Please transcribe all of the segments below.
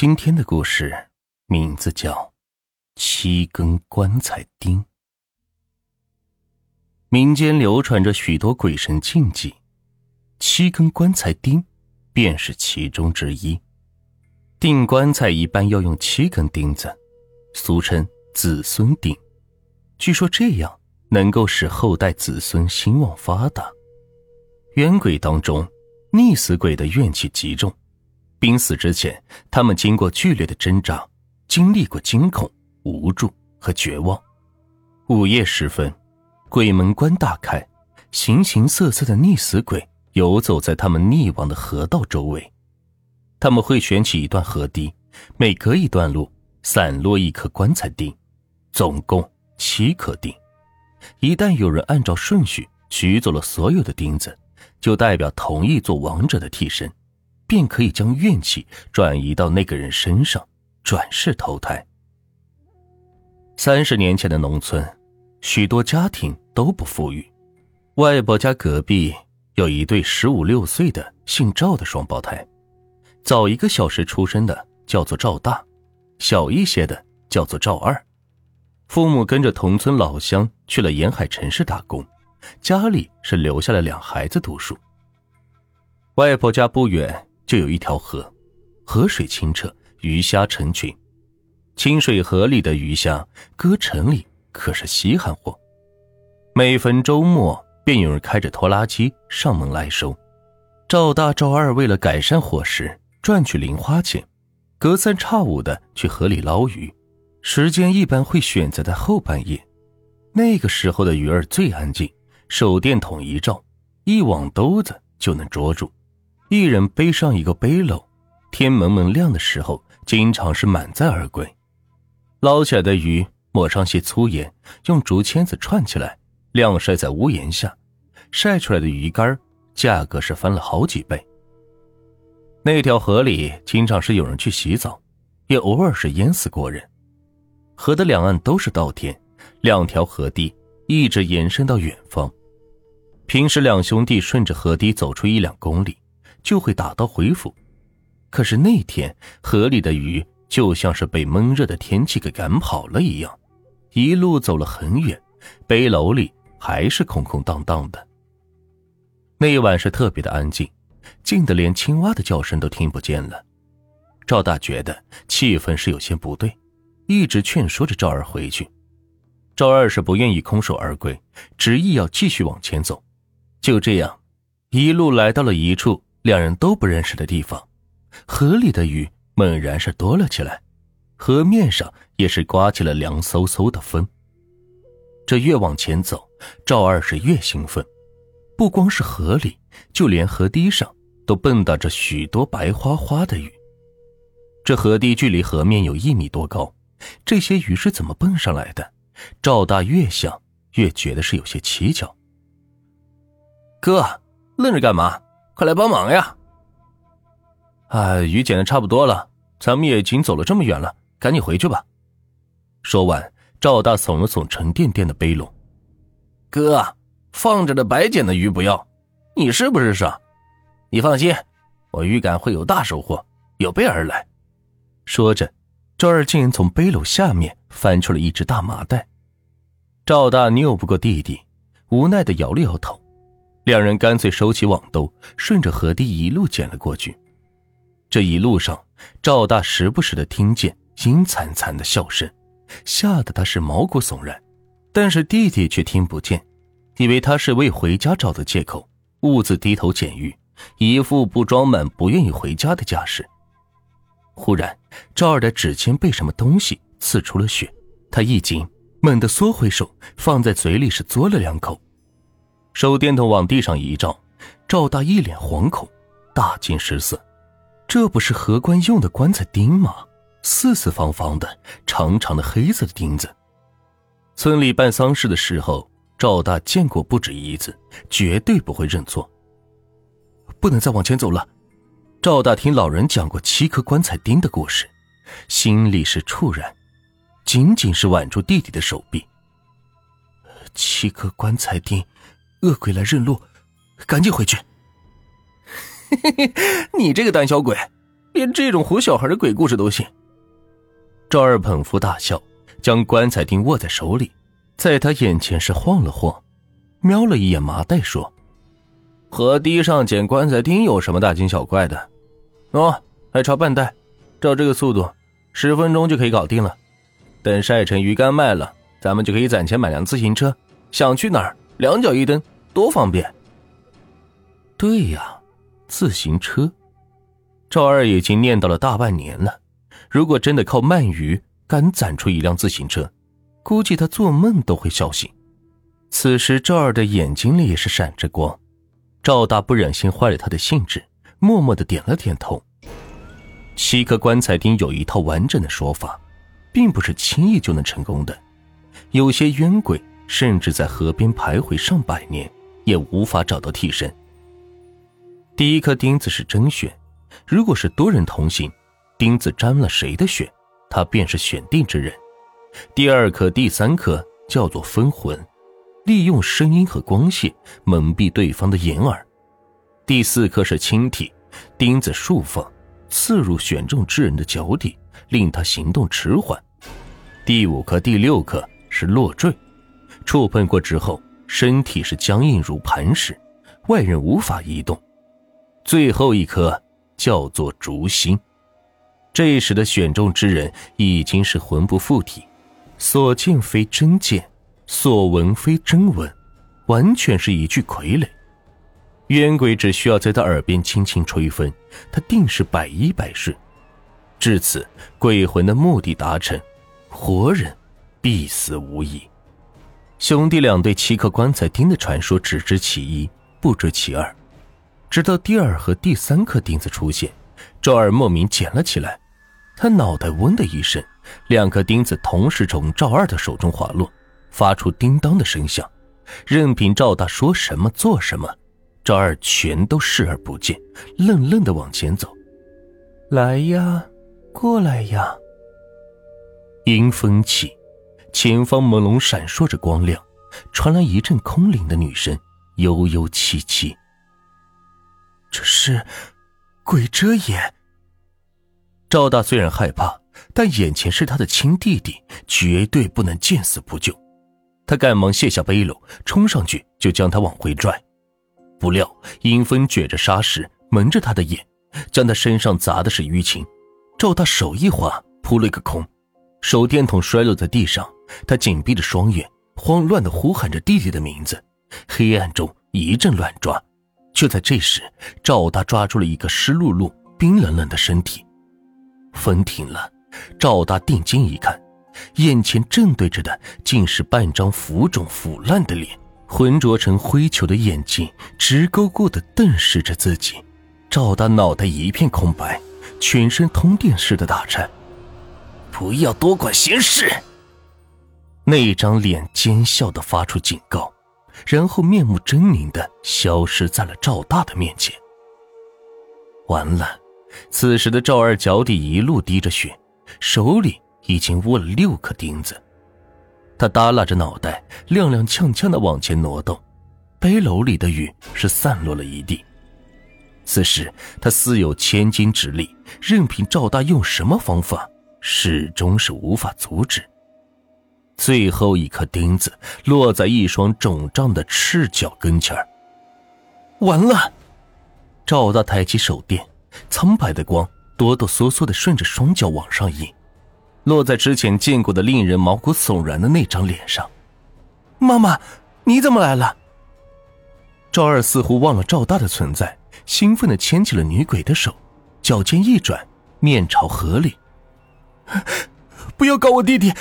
今天的故事名字叫《七根棺材钉》。民间流传着许多鬼神禁忌，七根棺材钉便是其中之一。钉棺材一般要用七根钉子，俗称子孙钉。据说这样能够使后代子孙兴旺发达。冤鬼当中，溺死鬼的怨气极重。濒死之前，他们经过剧烈的挣扎，经历过惊恐、无助和绝望。午夜时分，鬼门关大开，形形色色的溺死鬼游走在他们溺亡的河道周围。他们会选取一段河堤，每隔一段路散落一颗棺材钉，总共七颗钉。一旦有人按照顺序取走了所有的钉子，就代表同意做亡者的替身。便可以将怨气转移到那个人身上，转世投胎。三十年前的农村，许多家庭都不富裕。外婆家隔壁有一对十五六岁的姓赵的双胞胎，早一个小时出生的叫做赵大，小一些的叫做赵二。父母跟着同村老乡去了沿海城市打工，家里是留下了两孩子读书。外婆家不远。就有一条河，河水清澈，鱼虾成群。清水河里的鱼虾，搁城里可是稀罕货。每逢周末，便有人开着拖拉机上门来收。赵大、赵二为了改善伙食，赚取零花钱，隔三差五的去河里捞鱼。时间一般会选择在后半夜，那个时候的鱼儿最安静，手电筒一照，一网兜子就能捉住。一人背上一个背篓，天蒙蒙亮的时候，经常是满载而归。捞起来的鱼抹上些粗盐，用竹签子串起来，晾晒在屋檐下。晒出来的鱼干价格是翻了好几倍。那条河里经常是有人去洗澡，也偶尔是淹死过人。河的两岸都是稻田，两条河堤一直延伸到远方。平时两兄弟顺着河堤走出一两公里。就会打道回府，可是那天河里的鱼就像是被闷热的天气给赶跑了一样，一路走了很远，背篓里还是空空荡荡的。那一晚是特别的安静，静得连青蛙的叫声都听不见了。赵大觉得气氛是有些不对，一直劝说着赵二回去。赵二是不愿意空手而归，执意要继续往前走。就这样，一路来到了一处。两人都不认识的地方，河里的鱼猛然是多了起来，河面上也是刮起了凉飕飕的风。这越往前走，赵二是越兴奋，不光是河里，就连河堤上都蹦跶着许多白花花的鱼。这河堤距离河面有一米多高，这些鱼是怎么蹦上来的？赵大越想越觉得是有些蹊跷。哥，愣着干嘛？快来帮忙呀！啊，鱼捡的差不多了，咱们也已经走了这么远了，赶紧回去吧。说完，赵大耸了耸沉甸甸的背篓。哥，放着的白捡的鱼不要，你是不是傻？你放心，我预感会有大收获，有备而来。说着，赵二竟然从背篓下面翻出了一只大麻袋。赵大拗不过弟弟，无奈的摇了摇头。两人干脆收起网兜，顺着河堤一路捡了过去。这一路上，赵大时不时的听见阴惨惨的笑声，吓得他是毛骨悚然。但是弟弟却听不见，以为他是为回家找的借口，兀自低头捡鱼，一副不装满不愿意回家的架势。忽然，赵二的指尖被什么东西刺出了血，他一惊，猛地缩回手，放在嘴里是嘬了两口。手电筒往地上一照，赵大一脸惶恐，大惊失色。这不是荷官用的棺材钉吗？四四方方的、长长的黑色的钉子。村里办丧事的时候，赵大见过不止一次，绝对不会认错。不能再往前走了。赵大听老人讲过七颗棺材钉的故事，心里是怵然，紧紧是挽住弟弟的手臂。七颗棺材钉。恶鬼来认路，赶紧回去！你这个胆小鬼，连这种唬小孩的鬼故事都信。赵二捧腹大笑，将棺材钉握在手里，在他眼前是晃了晃，瞄了一眼麻袋，说：“河堤上捡棺材钉有什么大惊小怪的？哦，还差半袋，照这个速度，十分钟就可以搞定了。等晒成鱼干卖了，咱们就可以攒钱买辆自行车，想去哪儿两脚一蹬，多方便。”对呀，自行车。赵二已经念叨了大半年了。如果真的靠鳗鱼敢攒出一辆自行车，估计他做梦都会笑醒。此时赵二的眼睛里也是闪着光。赵大不忍心坏了他的兴致，默默的点了点头。七颗棺材钉有一套完整的说法，并不是轻易就能成功的。有些冤鬼甚至在河边徘徊上百年，也无法找到替身。第一颗钉子是真选，如果是多人同行。钉子沾了谁的血，他便是选定之人。第二颗、第三颗叫做分魂，利用声音和光线蒙蔽对方的眼耳。第四颗是轻体，钉子竖放，刺入选中之人的脚底，令他行动迟缓。第五颗、第六颗是落坠，触碰过之后，身体是僵硬如磐石，外人无法移动。最后一颗叫做烛心。这时的选中之人已经是魂不附体，所见非真见，所闻非真闻，完全是一具傀儡。冤鬼只需要在他耳边轻轻吹风，他定是百依百顺。至此，鬼魂的目的达成，活人必死无疑。兄弟俩对七颗棺材钉的传说只知其一，不知其二，直到第二和第三颗钉子出现。赵二莫名捡了起来，他脑袋嗡的一声，两颗钉子同时从赵二的手中滑落，发出叮当的声响。任凭赵大说什么做什么，赵二全都视而不见，愣愣的往前走。来呀，过来呀！阴风起，前方朦胧闪烁着光亮，传来一阵空灵的女声，悠悠凄凄。这是。鬼遮眼。赵大虽然害怕，但眼前是他的亲弟弟，绝对不能见死不救。他赶忙卸下背篓，冲上去就将他往回拽。不料阴风卷着沙石蒙着他的眼，将他身上砸的是淤青。赵大手一滑，扑了一个空，手电筒摔落在地上。他紧闭着双眼，慌乱的呼喊着弟弟的名字。黑暗中一阵乱抓。就在这时，赵大抓住了一个湿漉漉、冰冷冷的身体。风停了，赵大定睛一看，眼前正对着的竟是半张浮肿腐烂的脸，浑浊成灰球的眼睛直勾勾地瞪视着自己。赵大脑袋一片空白，全身通电似的打颤。不要多管闲事！那张脸奸笑的发出警告。然后面目狰狞的消失在了赵大的面前。完了，此时的赵二脚底一路滴着血，手里已经握了六颗钉子。他耷拉着脑袋，踉踉跄跄的往前挪动，背篓里的雨是散落了一地。此时他似有千斤之力，任凭赵大用什么方法，始终是无法阻止。最后一颗钉子落在一双肿胀的赤脚跟前儿。完了！赵大抬起手电，苍白的光哆哆嗦嗦的顺着双脚往上引，落在之前见过的令人毛骨悚然的那张脸上。妈妈，你怎么来了？赵二似乎忘了赵大的存在，兴奋的牵起了女鬼的手，脚尖一转，面朝河里。不要搞我弟弟！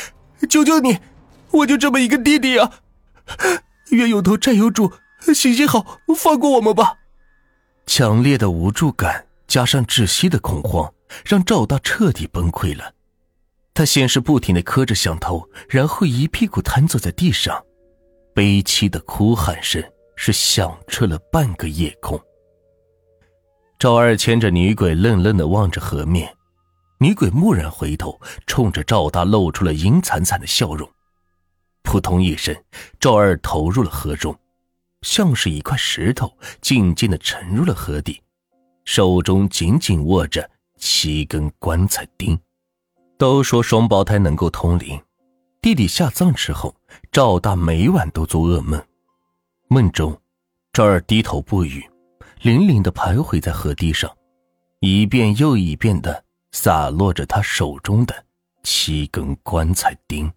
求求你，我就这么一个弟弟啊！冤有头债有主，行行好，放过我们吧！强烈的无助感加上窒息的恐慌，让赵大彻底崩溃了。他先是不停的磕着响头，然后一屁股瘫坐在地上，悲凄的哭喊声是响彻了半个夜空。赵二牵着女鬼，愣愣的望着河面。女鬼蓦然回头，冲着赵大露出了阴惨惨的笑容。扑通一声，赵二投入了河中，像是一块石头，静静的沉入了河底，手中紧紧握着七根棺材钉。都说双胞胎能够通灵，弟弟下葬之后，赵大每晚都做噩梦，梦中，赵二低头不语，零零的徘徊在河堤上，一遍又一遍的洒落着他手中的七根棺材钉。